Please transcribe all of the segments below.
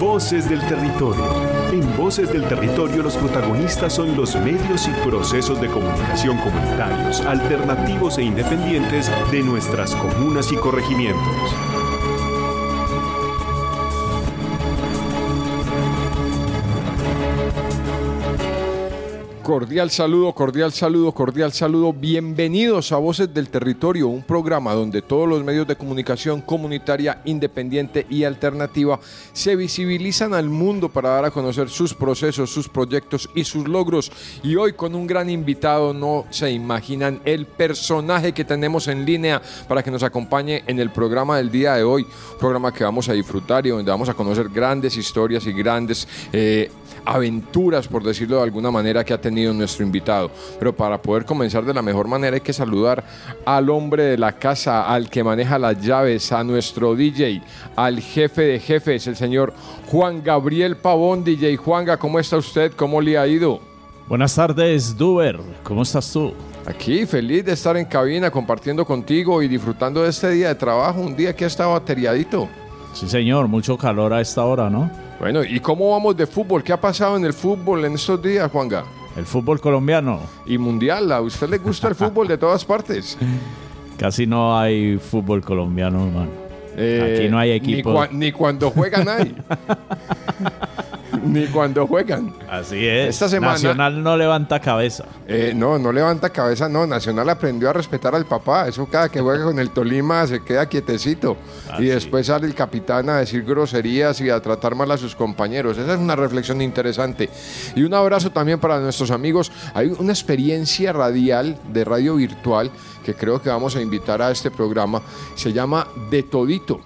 Voces del Territorio. En Voces del Territorio los protagonistas son los medios y procesos de comunicación comunitarios, alternativos e independientes de nuestras comunas y corregimientos. Cordial saludo, cordial saludo, cordial saludo. Bienvenidos a Voces del Territorio, un programa donde todos los medios de comunicación comunitaria, independiente y alternativa se visibilizan al mundo para dar a conocer sus procesos, sus proyectos y sus logros. Y hoy con un gran invitado, no se imaginan el personaje que tenemos en línea para que nos acompañe en el programa del día de hoy. Programa que vamos a disfrutar y donde vamos a conocer grandes historias y grandes eh, aventuras, por decirlo de alguna manera, que ha tenido nuestro invitado. Pero para poder comenzar de la mejor manera hay que saludar al hombre de la casa, al que maneja las llaves, a nuestro DJ, al jefe de jefes, el señor Juan Gabriel Pavón, DJ. Juanga, ¿cómo está usted? ¿Cómo le ha ido? Buenas tardes, Duber. ¿Cómo estás tú? Aquí, feliz de estar en cabina compartiendo contigo y disfrutando de este día de trabajo, un día que ha estado ateriadito. Sí, señor, mucho calor a esta hora, ¿no? Bueno, ¿y cómo vamos de fútbol? ¿Qué ha pasado en el fútbol en estos días, Juanga? El fútbol colombiano. Y mundial, ¿a usted le gusta el fútbol de todas partes? Casi no hay fútbol colombiano, hermano. Eh, Aquí no hay Ni, equipo. cua- ni cuando juegan hay. ni cuando juegan. Así es. Esta semana- Nacional no levanta cabeza. Eh, no, no levanta cabeza, no. Nacional aprendió a respetar al papá. Eso cada que juega con el Tolima se queda quietecito. Ah, y sí. después sale el capitán a decir groserías y a tratar mal a sus compañeros. Esa es una reflexión interesante. Y un abrazo también para nuestros amigos. Hay una experiencia radial de radio virtual que creo que vamos a invitar a este programa. Se llama De Todito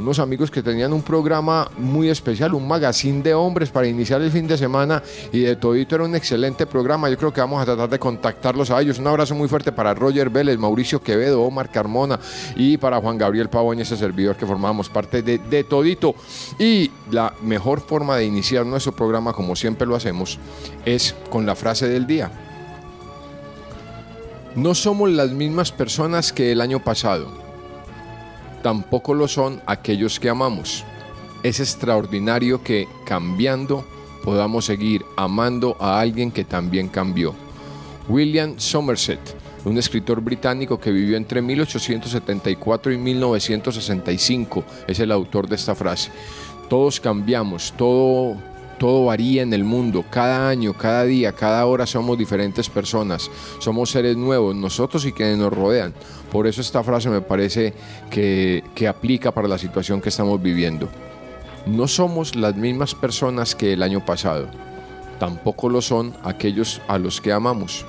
unos amigos que tenían un programa muy especial, un magazine de hombres para iniciar el fin de semana y de todito era un excelente programa. Yo creo que vamos a tratar de contactarlos a ellos. Un abrazo muy fuerte para Roger Vélez, Mauricio Quevedo, Omar Carmona y para Juan Gabriel Pavón, ese servidor que formamos parte de, de todito. Y la mejor forma de iniciar nuestro programa, como siempre lo hacemos, es con la frase del día. No somos las mismas personas que el año pasado tampoco lo son aquellos que amamos. Es extraordinario que cambiando podamos seguir amando a alguien que también cambió. William Somerset, un escritor británico que vivió entre 1874 y 1965, es el autor de esta frase. Todos cambiamos, todo, todo varía en el mundo, cada año, cada día, cada hora somos diferentes personas, somos seres nuevos, nosotros y quienes nos rodean. Por eso esta frase me parece que, que aplica para la situación que estamos viviendo. No somos las mismas personas que el año pasado, tampoco lo son aquellos a los que amamos.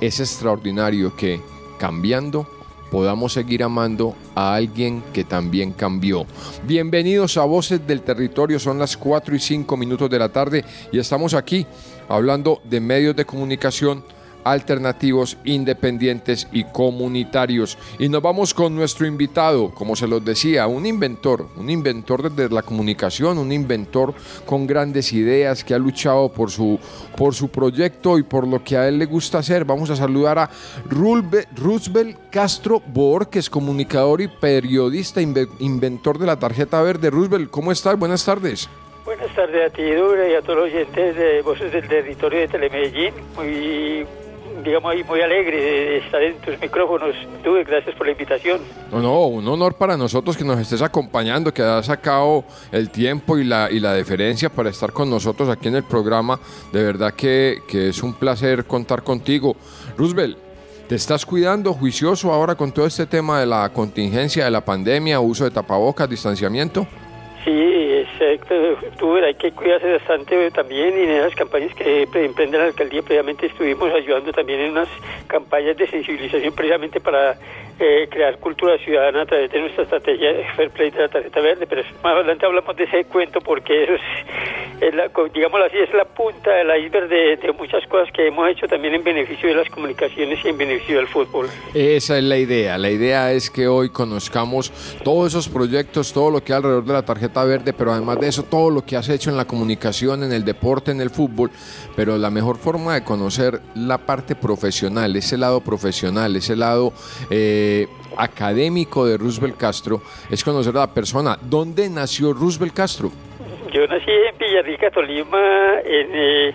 Es extraordinario que, cambiando, podamos seguir amando a alguien que también cambió. Bienvenidos a Voces del Territorio, son las 4 y 5 minutos de la tarde y estamos aquí hablando de medios de comunicación alternativos, independientes y comunitarios. Y nos vamos con nuestro invitado, como se los decía, un inventor, un inventor desde la comunicación, un inventor con grandes ideas que ha luchado por su, por su proyecto y por lo que a él le gusta hacer. Vamos a saludar a Roosevelt Castro Borges, comunicador y periodista, inve- inventor de la tarjeta verde. Roosevelt, ¿cómo estás? Buenas tardes. Buenas tardes a ti, Dura, y a todos los oyentes de Voces del Territorio de Telemedellín. Digamos, ahí muy alegre de estar en tus micrófonos. Tuve, gracias por la invitación. No, no, un honor para nosotros que nos estés acompañando, que has sacado el tiempo y la, y la deferencia para estar con nosotros aquí en el programa. De verdad que, que es un placer contar contigo. Roosevelt, ¿te estás cuidando juicioso ahora con todo este tema de la contingencia, de la pandemia, uso de tapabocas, distanciamiento? Sí, exacto. Tuve, hay que cuidarse bastante también y en esas campañas que pre- emprende la alcaldía, previamente estuvimos ayudando también en unas campañas de sensibilización precisamente para eh, crear cultura ciudadana a través de nuestra estrategia de Fair Play de la tarjeta verde, pero más adelante hablamos de ese cuento porque eso es, es la, digámoslo así, es la punta del iceberg de, de muchas cosas que hemos hecho también en beneficio de las comunicaciones y en beneficio del fútbol. Esa es la idea. La idea es que hoy conozcamos todos esos proyectos, todo lo que hay alrededor de la tarjeta verde, pero además de eso, todo lo que has hecho en la comunicación, en el deporte, en el fútbol. Pero la mejor forma de conocer la parte profesional, ese lado profesional, ese lado eh, académico de Roosevelt Castro es conocer a la persona. ¿Dónde nació Roosevelt Castro? Yo nací en Villarrica, Tolima, en, eh,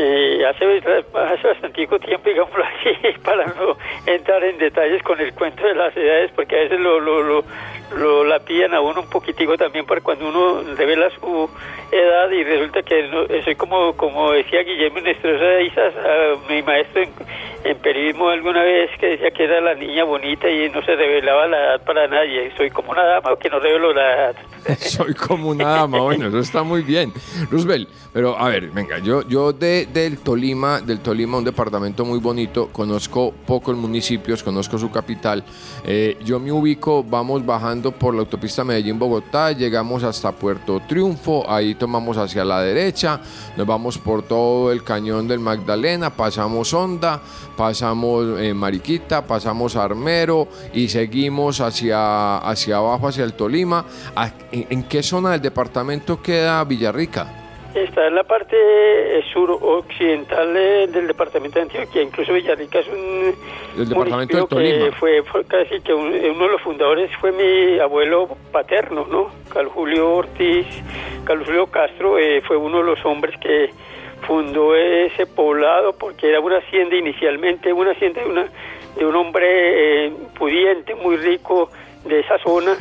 eh, hace, hace bastante tiempo, digamos así, para no entrar en detalles con el cuento de las edades, porque a veces lo, lo, lo, lo la piden a uno un poquitico también para cuando uno revela su edad y resulta que no, soy como como decía Guillermo Nestrosa Isas, mi maestro en, periodismo alguna vez que decía que era la niña bonita y no se revelaba la edad para nadie. Soy como una dama que no revelo la edad. soy como una dama, bueno, eso está muy bien. Roosevelt, pero a ver, venga, yo, yo de, del Tolima, del Tolima, un departamento muy bonito, conozco pocos municipios, conozco su capital. Eh, yo me ubico, vamos bajando por la autopista Medellín-Bogotá, llegamos hasta Puerto Triunfo, ahí tomamos hacia la derecha, nos vamos por todo el cañón del Magdalena, pasamos Honda, pasamos eh, Mariquita, pasamos Armero y seguimos hacia, hacia abajo, hacia el Tolima. ¿En, en qué zona del departamento queda Villarrica? Está en la parte eh, suroccidental del departamento de Antioquia. Incluso Villarrica es un el departamento de Tolima. que fue, fue, casi que uno de los fundadores fue mi abuelo paterno, ¿no? Carlos Julio Ortiz, Carlos Julio Castro eh, fue uno de los hombres que fundó ese poblado porque era una hacienda inicialmente, una hacienda de, una, de un hombre eh, pudiente, muy rico de esa zona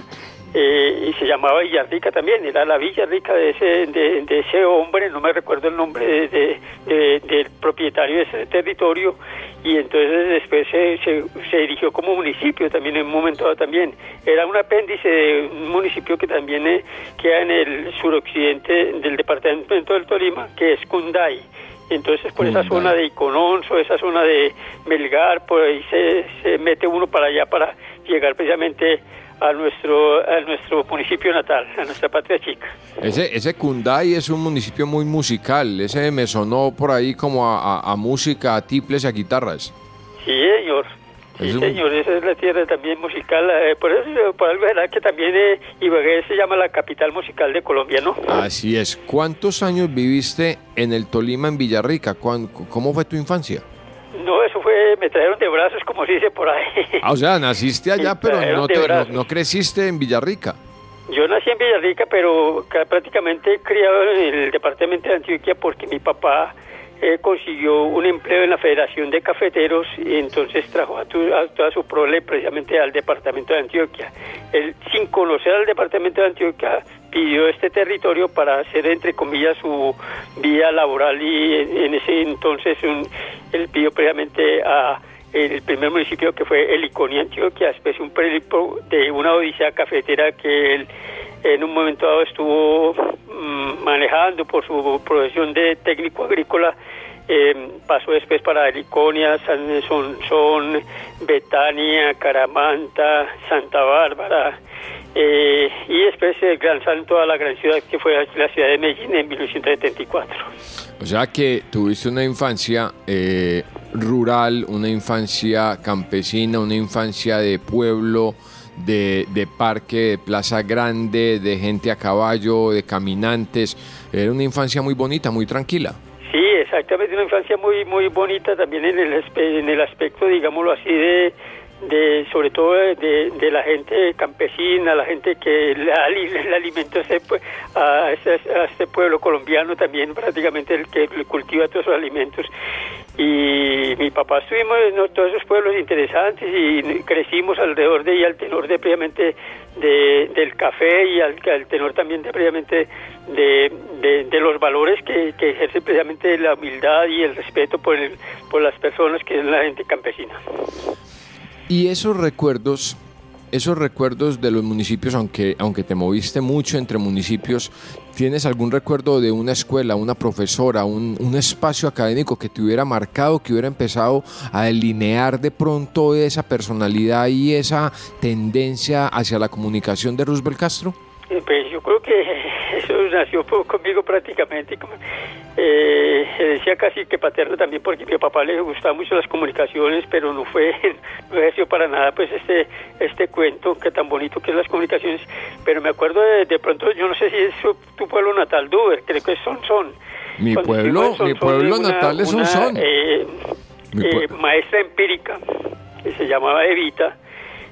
eh, y se llamaba Villarrica también, era la Villa Rica de ese, de, de ese hombre, no me recuerdo el nombre de, de, del propietario de ese territorio, y entonces después se, se, se, dirigió como municipio también en un momento dado también. Era un apéndice de un municipio que también eh, queda en el suroccidente del departamento del Tolima, que es Cunday. Entonces por esa zona de Icononso, esa zona de Melgar, por ahí se, se mete uno para allá para llegar precisamente a nuestro a nuestro municipio natal, a nuestra patria chica. Ese, ese Cunday es un municipio muy musical, ese me sonó por ahí como a, a, a música, a tiples y a guitarras. Sí, señor. Sí, señor, esa es la tierra también musical. Eh, por eso, por algo verdad que también eh, Ibagué se llama la capital musical de Colombia, ¿no? Así es. ¿Cuántos años viviste en el Tolima, en Villarrica? ¿Cómo fue tu infancia? No, eso fue, me trajeron de brazos, como se dice por ahí. Ah, o sea, naciste allá, pero no, te, no, no, creciste en Villarrica. Yo nací en Villarrica, pero prácticamente criado en el departamento de Antioquia porque mi papá eh, consiguió un empleo en la Federación de Cafeteros y entonces trajo a, tu, a, toda su prole precisamente al departamento de Antioquia. Él, sin conocer al departamento de Antioquia, pidió este territorio para hacer, entre comillas, su vía laboral y en, ese entonces un, él pidió previamente a el primer municipio que fue Heliconia, Antioquia, después un de una odisea cafetera que él en un momento dado estuvo mmm, manejando por su profesión de técnico agrícola eh, pasó después para Heliconia, San Sonsón, Betania, Caramanta, Santa Bárbara, eh, y después el gran salto a la gran ciudad que fue la ciudad de Medellín en 1974. O sea que tuviste una infancia eh, rural, una infancia campesina, una infancia de pueblo, de, de, parque, de plaza grande, de gente a caballo, de caminantes. Era una infancia muy bonita, muy tranquila. Sí, exactamente, una infancia muy muy bonita también en el, en el aspecto, digámoslo así, de, de sobre todo de, de, la gente campesina, la gente que le, le alimenta a a este, pueblo colombiano también prácticamente el que cultiva todos los alimentos y mi papá estuvimos en todos esos pueblos interesantes y crecimos alrededor de y al tenor de previamente de, del café y al, al tenor también de previamente de, de, los valores que, que ejerce precisamente la humildad y el respeto por, el, por las personas que es la gente campesina. Y esos recuerdos, esos recuerdos de los municipios, aunque, aunque te moviste mucho entre municipios, ¿tienes algún recuerdo de una escuela, una profesora, un, un, espacio académico que te hubiera marcado, que hubiera empezado a delinear de pronto esa personalidad y esa tendencia hacia la comunicación de Roosevelt Castro? Pues yo creo que eso nació conmigo prácticamente. Eh, se decía casi que paterno también porque a mi papá le gustaban mucho las comunicaciones, pero no fue, no ejerció para nada pues este este cuento que tan bonito que es las comunicaciones. Pero me acuerdo de, de pronto, yo no sé si es su, tu pueblo natal, Duber, creo que es Sonsón. Mi Cuando pueblo, mi pueblo una, natal es Sonsón. Eh, eh, maestra empírica que se llamaba Evita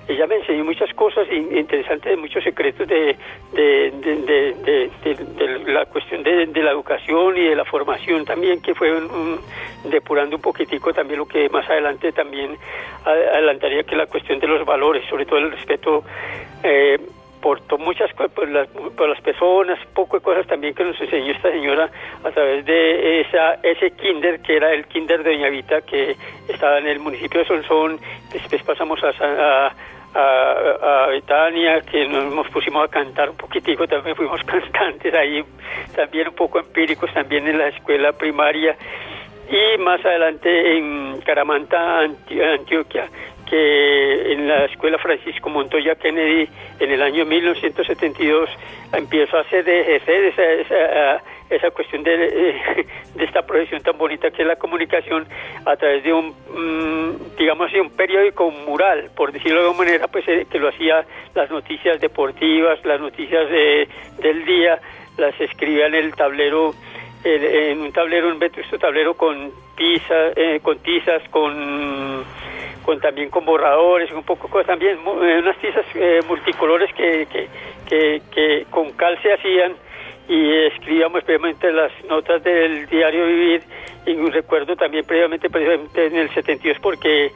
ella me enseñó muchas cosas interesantes, muchos secretos de, de, la cuestión de, la educación y de la formación también, que fue depurando un poquitico también lo que más adelante también adelantaría que la cuestión de los valores, sobre todo el respeto. Eh, por muchas por las, por las personas, poco de cosas también que nos enseñó esta señora a través de esa ese kinder que era el kinder de Doña Vita que estaba en el municipio de Sonsón, después pasamos a, a a, Betania, que nos pusimos a cantar un poquitico, también fuimos cantantes ahí, también un poco empíricos, también en la escuela primaria y más adelante en Caramanta, Antioquia, que en la escuela Francisco Montoya Kennedy en el año 1972 empiezo a hacer ejercer esa, cuestión de, de, esta profesión tan bonita que es la comunicación a través de un, mm, digamos así, un periódico mural, por decirlo de alguna manera, pues eh, que lo hacía las noticias deportivas, las noticias de, del día, las escribía en el tablero, en un tablero, un vetusto tablero con, tiza, eh, con tizas, con con también con borradores, un poco cosas también, eh, unas tizas eh, multicolores que, que, que, con cal se hacían y escribíamos previamente las notas del diario Vivir y un recuerdo también previamente, precisamente en el 72 porque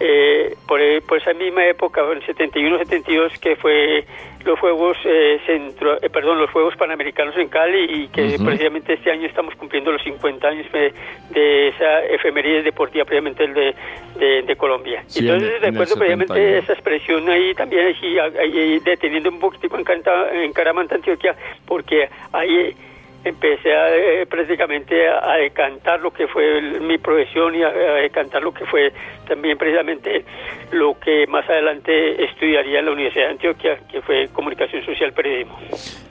eh, por, por, esa misma época, en 71-72, que fue los Juegos eh, centro, eh, perdón, los Juegos Panamericanos en Cali y que precisamente este año estamos cumpliendo los 50 años de, esa efeméride deportiva previamente el de, de, Colombia. Entonces recuerdo previamente esa expresión ahí también ahí, deteniendo un poquitico en, en Caramanta, Antioquia, porque ahí empecé a, eh, prácticamente a, decantar lo que fue mi profesión y a, decantar lo que fue también precisamente lo que más adelante estudiaría en la Universidad de Antioquia, que fue comunicación social periodismo.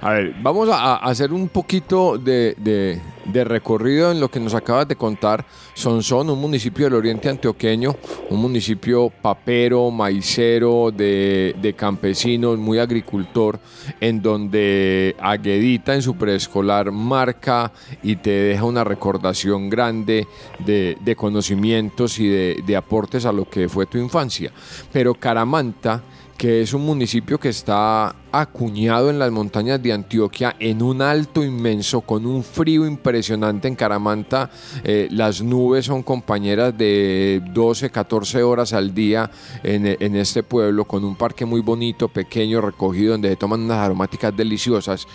A ver, vamos a, hacer un poquito de de recorrido en lo que nos acabas de contar. Sonsón, un municipio del oriente antioqueño, un municipio papero, maicero, de, campesinos, muy agricultor, en donde Aguedita en su preescolar marca y te deja una recordación grande de, conocimientos y de, de aportes a lo que fue tu infancia. Pero Caramanta que es un municipio que está acuñado en las montañas de Antioquia, en un alto inmenso, con un frío impresionante en Caramanta. Eh, las nubes son compañeras de 12, 14 horas al día en, este pueblo, con un parque muy bonito, pequeño, recogido, donde se toman unas aromáticas deliciosas.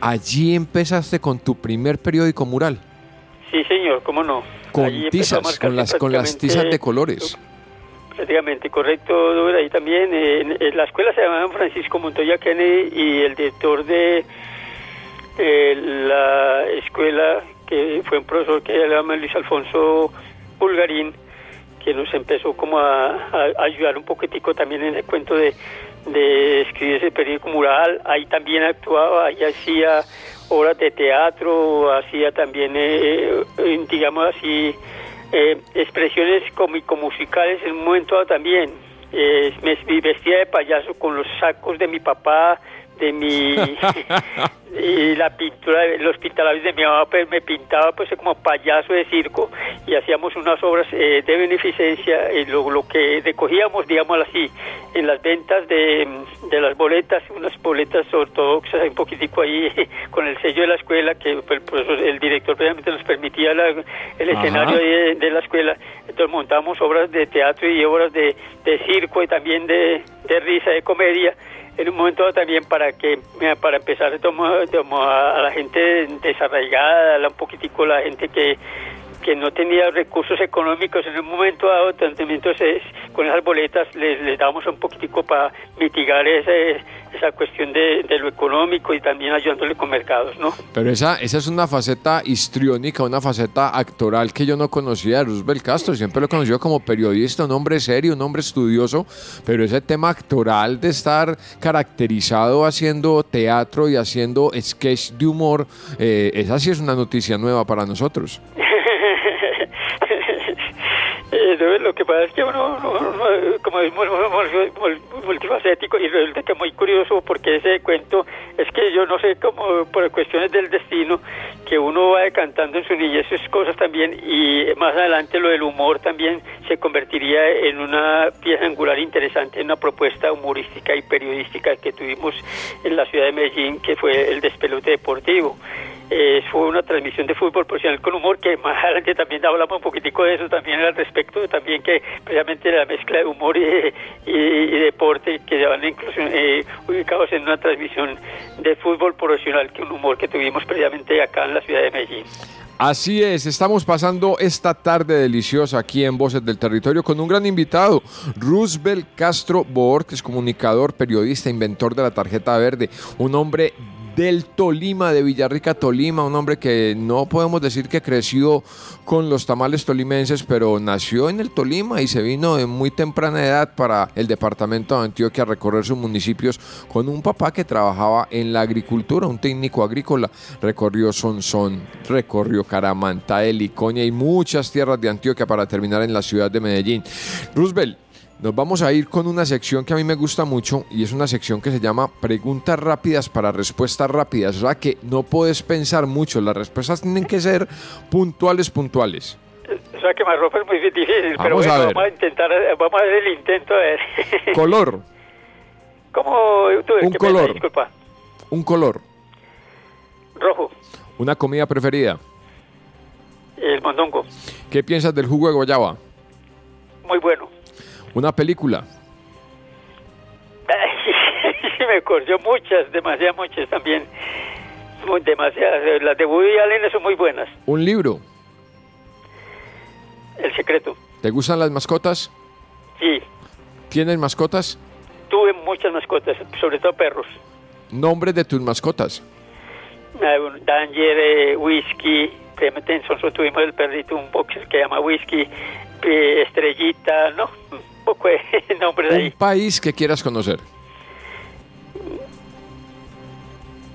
Allí empezaste con tu primer periódico mural. Sí, señor, cómo no. Con tizas, con las, con las tizas de colores prácticamente correcto, ahí también. en, la escuela se llamaba Francisco Montoya Kennedy y el director de la escuela, que fue un profesor que se llama Luis Alfonso Bulgarín, que nos empezó como a, ayudar un poquitico también en el cuento de, de escribir ese periódico mural. Ahí también actuaba, ahí hacía obras de teatro, hacía también, eh, eh, digamos así, eh, expresiones cómico-musicales en un momento también. Eh, me vestía de payaso con los sacos de mi papá, de mi y la pintura los pintalabios de mi mamá pues me pintaba pues como payaso de circo y hacíamos unas obras eh, de beneficencia y lo, lo que recogíamos digamos así en las ventas de, de, las boletas unas boletas ortodoxas un poquitico ahí con el sello de la escuela que pues, el director precisamente nos permitía el escenario de, de, la escuela. Entonces montábamos obras de teatro y obras de, de circo y también de, de risa de comedia en un momento también para que para empezar a, a la gente desarraigada, un poquitico la gente que que no tenía recursos económicos en un momento dado, entonces con esas boletas les, les damos un poquitico para mitigar ese, esa cuestión de, lo económico y también ayudándole con mercados, ¿no? Pero esa, esa es una faceta histriónica, una faceta actoral que yo no conocía de Roosevelt Castro, siempre lo he conocido como periodista, un hombre serio, un hombre estudioso, pero ese tema actoral de estar caracterizado haciendo teatro y haciendo sketch de humor, eh, esa sí es una noticia nueva para nosotros. Lo que pasa es que uno, como es multifacético, y resulta que muy curioso porque ese cuento es que yo no sé cómo por cuestiones del destino que uno va decantando en su niñez sus cosas también y más adelante lo del humor también se convertiría en una pieza angular interesante, en una propuesta humorística y periodística que tuvimos en la ciudad de Medellín que fue el despelote deportivo eh, fue una transmisión de fútbol profesional con humor que más adelante también hablamos un poquitico de eso también al respecto también que precisamente la mezcla de humor y, deporte que van incluso eh, ubicados en una transmisión de fútbol profesional que un humor que tuvimos precisamente acá en la ciudad de Medellín. Así es, estamos pasando esta tarde deliciosa aquí en Voces del Territorio con un gran invitado, Roosevelt Castro es comunicador, periodista, inventor de la tarjeta verde, un hombre del Tolima, de Villarrica, Tolima, un hombre que no podemos decir que creció con los tamales tolimenses, pero nació en el Tolima y se vino en muy temprana edad para el departamento de Antioquia a recorrer sus municipios con un papá que trabajaba en la agricultura, un técnico agrícola. Recorrió Sonsón, recorrió Caramanta, Elicoña y muchas tierras de Antioquia para terminar en la ciudad de Medellín. Roosevelt, nos vamos a ir con una sección que a mí me gusta mucho y es una sección que se llama Preguntas rápidas para respuestas rápidas. O sea que no puedes pensar mucho, las respuestas tienen que ser puntuales, puntuales. O sea que más ropa es muy difícil, pero bueno, vamos a intentar, vamos a hacer el intento de... Color. ¿Cómo tú? Un color. disculpa. Un color. Rojo. Una comida preferida. El mondongo. ¿Qué piensas del jugo de guayaba? Muy bueno. Una película. sí, me corrió muchas, demasiadas muchas también. Muy, demasiadas. Las de Woody Allen son muy buenas. Un libro. El secreto. ¿Te gustan las mascotas? Sí. ¿Tienes mascotas? Tuve muchas mascotas, sobre todo perros. ¿Nombres de tus mascotas? Danger, eh, Whisky, nosotros tuvimos el perrito, un boxer que llama Whisky, eh, Estrellita, ¿no? Poco Un país que quieras conocer.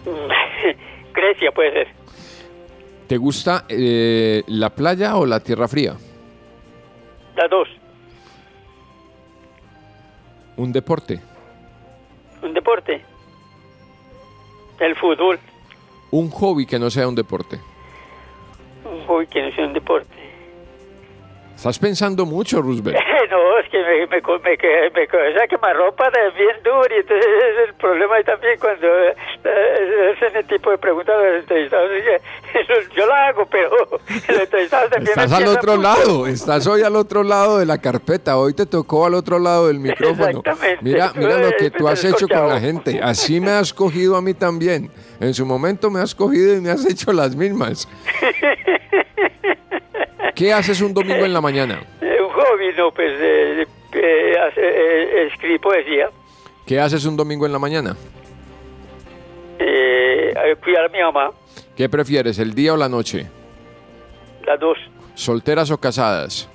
Grecia puede ser. ¿Te gusta eh, la playa o la tierra fría? Las dos. ¿Un deporte? ¿Un deporte? El fútbol. ¿Un hobby que no sea un deporte? Un hobby que no sea un deporte. Estás pensando mucho, Roosevelt. no, es que me, me, me, me, que ropa de bien duro y entonces es el problema ahí también cuando eh, hacen ese tipo de preguntas los entrevistados. Yo la hago, pero los entrevistados también Estás al otro lado, estás hoy al otro lado de la carpeta, hoy te tocó al otro lado del micrófono. Exactamente. Mira, mira lo que tú has hecho con la gente. Así me has cogido a mí también. En su momento me has cogido y me has hecho las mismas. ¿Qué haces un domingo en la mañana? Eh, un hobby, no, pues eh, eh, escribir poesía. ¿Qué haces un domingo en la mañana? cuidar a mi mamá. ¿Qué prefieres, el día o la noche? Las dos. ¿Solteras o casadas?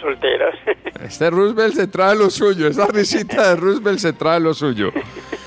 Solteras. Este Roosevelt se trae lo suyo, esa risita de Roosevelt se trae lo suyo.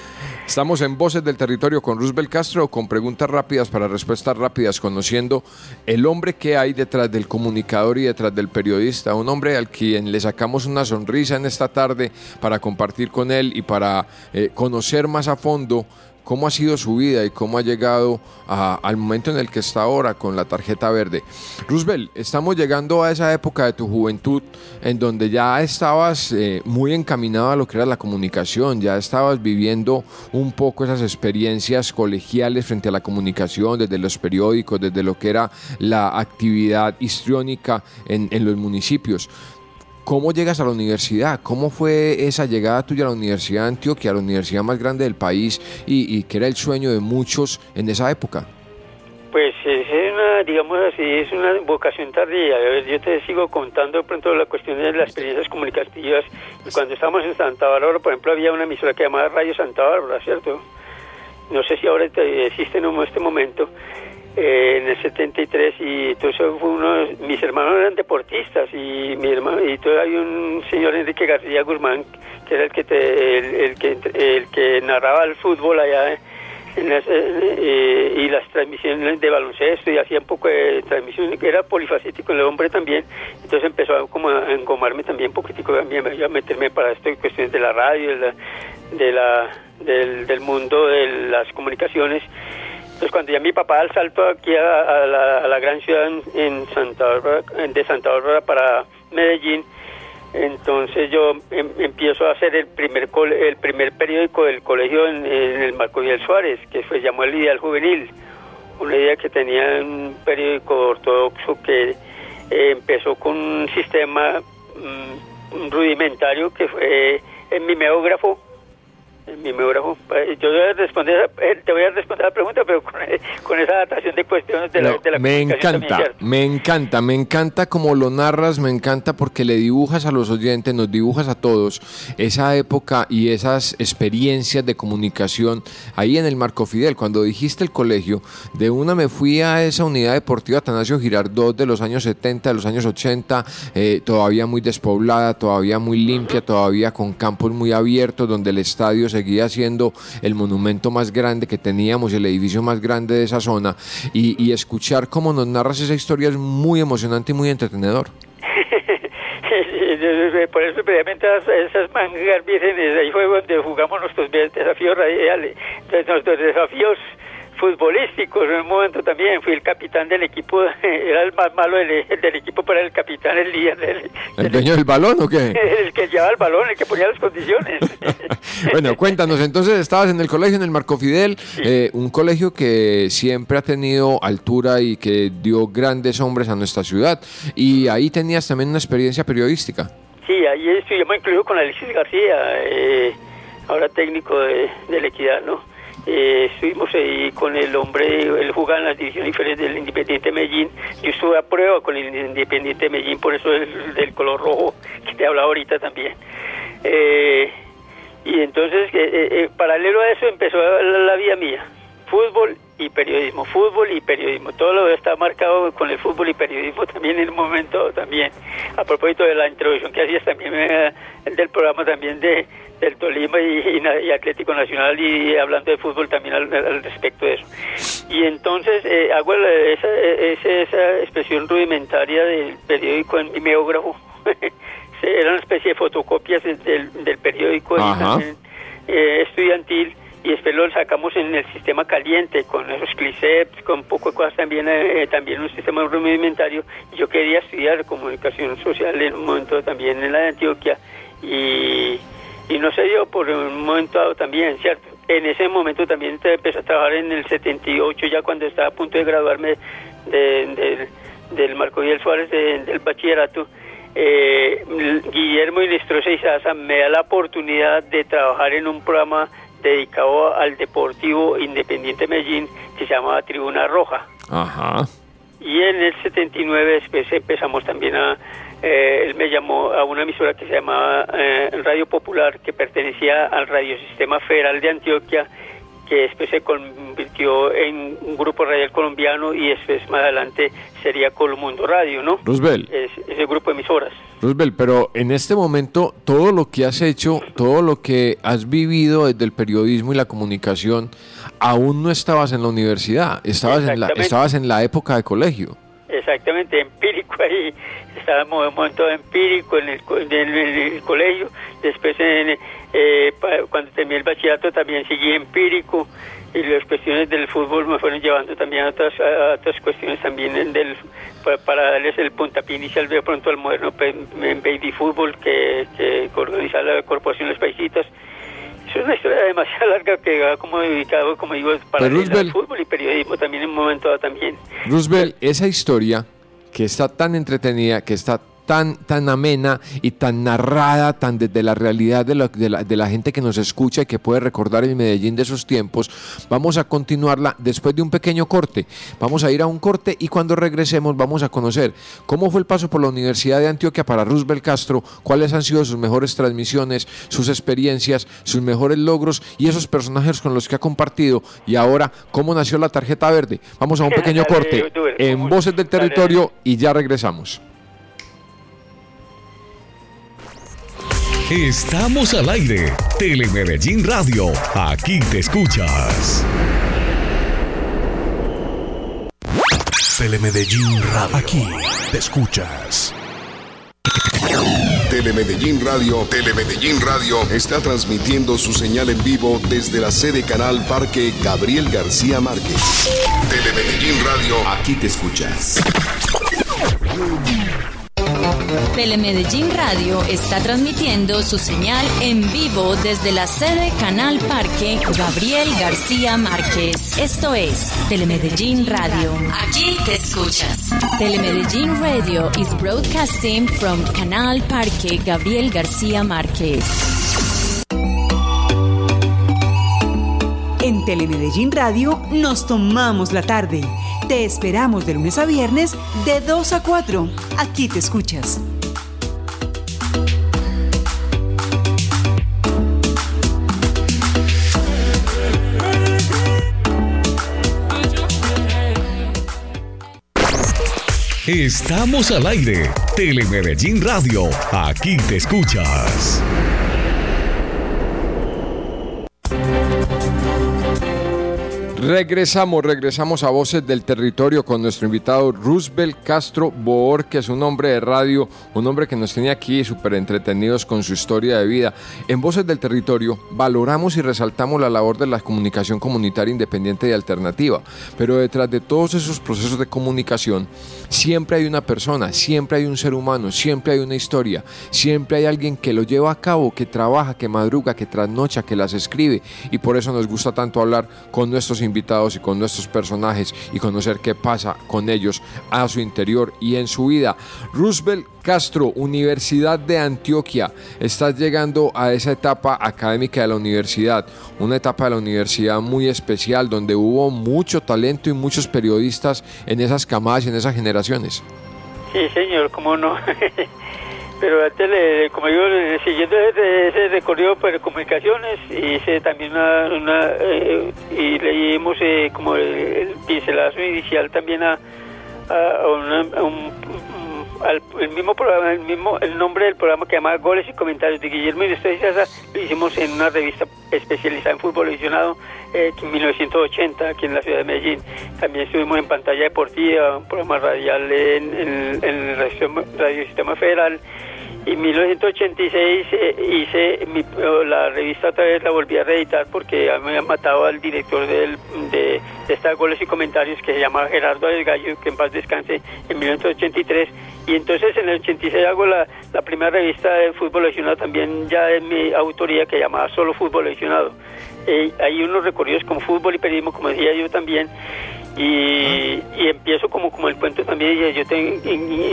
Estamos en Voces del Territorio con Roosevelt Castro con preguntas rápidas para respuestas rápidas, conociendo el hombre que hay detrás del comunicador y detrás del periodista, un hombre al quien le sacamos una sonrisa en esta tarde para compartir con él y para eh, conocer más a fondo cómo ha sido su vida y cómo ha llegado al momento en el que está ahora con la tarjeta verde. Roosevelt, estamos llegando a esa época de tu juventud en donde ya estabas eh, muy encaminado a lo que era la comunicación, ya estabas viviendo un poco esas experiencias colegiales frente a la comunicación, desde los periódicos, desde lo que era la actividad histriónica en, en los municipios. ¿Cómo llegas a la universidad? ¿Cómo fue esa llegada tuya a la Universidad de Antioquia, a la universidad más grande del país y, que era el sueño de muchos en esa época? Pues es una, digamos así, es una vocación tardía. Yo te sigo contando pronto la cuestión de las experiencias comunicativas. Cuando estábamos en Santa Bárbara, por ejemplo, había una emisora que llamaba Radio Santa Bárbara, ¿cierto? No sé si ahora existe en este momento eh, en el 73 y entonces uno, mis hermanos eran deportistas y mi hermano y todo hay un señor Enrique García Guzmán que era el que el, que el que narraba el fútbol allá eh, y las transmisiones de baloncesto y hacía un poco de transmisión, que era polifacético el hombre también, entonces empezó a, como a engomarme también un poquitico también, a meterme para esto cuestiones de la radio, de la, del, del mundo de las comunicaciones. Entonces cuando ya mi papá al salto aquí a, la, la, gran ciudad en, Santa Bárbara, de Santa Bárbara para Medellín, entonces yo em, empiezo a hacer el primer el primer periódico del colegio en, el Marco Vidal Suárez, que se llamó El Ideal Juvenil, una idea que tenía un periódico ortodoxo que eh, empezó con un sistema mm, rudimentario que fue en mimeógrafo mimeógrafo. Eh, yo voy a responder, eh, te voy a responder la pregunta, pero con, esa adaptación de cuestiones de la, de la Me encanta, me encanta, me encanta como lo narras, me encanta porque le dibujas a los oyentes, nos dibujas a todos esa época y esas experiencias de comunicación ahí en el Marco Fidel. Cuando dijiste el colegio, de una me fui a esa unidad deportiva Atanasio Girardot de los años 70, de los años 80, eh, todavía muy despoblada, todavía muy limpia, todavía con campos muy abiertos, donde el estadio se seguía siendo el monumento más grande que teníamos, el edificio más grande de esa zona, y, escuchar cómo nos narras esa historia es muy emocionante y muy entretenedor. Por eso, previamente, esas mangas vírgenes, ahí fue donde jugamos nuestros desafíos radiales, nuestros desafíos futbolístico en un momento también fui el capitán del equipo era el más malo del, equipo pero el capitán el día del, el dueño del balón o qué el que llevaba el balón el que ponía las condiciones. Bueno cuéntanos entonces estabas en el colegio en el Marco Fidel eh, un colegio que siempre ha tenido altura y que dio grandes hombres a nuestra ciudad y ahí tenías también una experiencia periodística. Sí ahí estuvimos incluido con Alexis García eh, ahora técnico de, de la equidad no eh, estuvimos ahí con el hombre, él jugaba en las divisiones diferentes del Independiente Medellín. Yo estuve a prueba con el Independiente Medellín, por eso es del color rojo que te hablaba ahorita también. Eh, y entonces, eh, paralelo a eso, empezó la, la, vida mía: fútbol y periodismo, fútbol y periodismo. Todo lo está marcado con el fútbol y periodismo también en un momento también. A propósito de la introducción que hacías también del programa también de del Tolima y, Atlético Nacional y hablando de fútbol también al, respecto de eso. Y entonces eh, hago esa, esa, expresión rudimentaria del periódico en mimeógrafo. Era una especie de fotocopias del, del periódico eh, estudiantil y después lo sacamos en el sistema caliente con esos cliceps, con poco de cosas también, eh, también un sistema rudimentario. Yo quería estudiar comunicación social en un momento también en la de Antioquia y y no se dio por un momento dado también, ¿cierto? En ese momento también empecé a trabajar en el 78, ya cuando estaba a punto de graduarme del Marco Vidal Suárez del bachillerato. Eh, Guillermo Inestrosa Izaza me da la oportunidad de trabajar en un programa dedicado al Deportivo Independiente Medellín que se llamaba Tribuna Roja. Ajá. Y en el 79 después empezamos también a, eh, él me llamó a una emisora que se llamaba eh, Radio Popular, que pertenecía al Radiosistema Federal de Antioquia, que después se convirtió en un grupo radial colombiano y después más adelante sería Colomundo Radio, ¿no? Roosevelt. Es, ese grupo de emisoras. Roosevelt, pero en este momento todo lo que has hecho, todo lo que has vivido desde el periodismo y la comunicación, aún no estabas en la universidad, estabas, en la, estabas en la época de colegio. Exactamente, empírico ahí, estábamos en un momento empírico en el, el, colegio, después en, eh, cuando terminé el bachillerato también seguí empírico y las cuestiones del fútbol me fueron llevando también a otras, otras cuestiones también del, para, darles el puntapié inicial de pronto al moderno baby fútbol que, que organiza la Corporación Los Paisitas es una historia demasiado larga que va como dedicado, como digo, para el fútbol y periodismo también en un momento dado también. Roosevelt, esa historia que está tan entretenida, que está tan, tan amena y tan narrada, tan desde la realidad de la, de, la, gente que nos escucha y que puede recordar el Medellín de esos tiempos, vamos a continuarla después de un pequeño corte. Vamos a ir a un corte y cuando regresemos vamos a conocer cómo fue el paso por la Universidad de Antioquia para Roosevelt Castro, cuáles han sido sus mejores transmisiones, sus experiencias, sus mejores logros y esos personajes con los que ha compartido y ahora cómo nació la tarjeta verde. Vamos a un pequeño corte en Voces del Territorio y ya regresamos. Estamos al aire. Telemedellín Radio. Aquí te escuchas. Telemedellín Radio. Aquí te escuchas. Telemedellín Radio, Telemedellín Radio está transmitiendo su señal en vivo desde la sede Canal Parque Gabriel García Márquez. Telemedellín Radio, aquí te escuchas. Telemedellín Radio está transmitiendo su señal en vivo desde la sede Canal Parque Gabriel García Márquez. Esto es Telemedellín Radio. Aquí te escuchas. Telemedellín Radio is broadcasting from Canal Parque Gabriel García Márquez. En Telemedellín Radio nos tomamos la tarde. Te esperamos de lunes a viernes de 2 a 4. Aquí te escuchas. Estamos al aire. Telemedellín Radio. Aquí te escuchas. Regresamos, regresamos a Voces del Territorio con nuestro invitado Roosevelt Castro Boor, que es un hombre de radio, un hombre que nos tiene aquí súper entretenidos con su historia de vida. En Voces del Territorio valoramos y resaltamos la labor de la comunicación comunitaria independiente y alternativa, pero detrás de todos esos procesos de comunicación siempre hay una persona, siempre hay un ser humano, siempre hay una historia, siempre hay alguien que lo lleva a cabo, que trabaja, que madruga, que trasnocha, que las escribe y por eso nos gusta tanto hablar con nuestros invitados y con nuestros personajes y conocer qué pasa con ellos a su interior y en su vida. Roosevelt Castro, Universidad de Antioquia, estás llegando a esa etapa académica de la universidad, una etapa de la universidad muy especial donde hubo mucho talento y muchos periodistas en esas camadas y en esas generaciones. Sí, señor, cómo no. Pero antes, le, como digo, siguiendo ese, recorrido por comunicaciones, hice también una, eh, y leímos eh, como el, pincelazo inicial también a, un, al, el mismo programa, el mismo el nombre del programa que llamaba Goles y Comentarios de Guillermo y lo hicimos en una revista especializada en fútbol aficionado eh, en 1980 aquí en la ciudad de Medellín. También estuvimos en pantalla deportiva, un programa radial en, el Radio Sistema Federal en 1986 eh, hice mi, la revista otra vez la volví a reeditar porque me habían matado al director del, de, de estas goles y comentarios que se llama Gerardo Gallo, que en paz descanse, en 1983. Y entonces en el 86 hago la, la primera revista de fútbol lesionado también ya en mi autoría que llamaba Solo Fútbol Lesionado. Eh, hay unos recorridos con fútbol y periodismo, como decía yo también, y, empiezo como como el cuento también yo tengo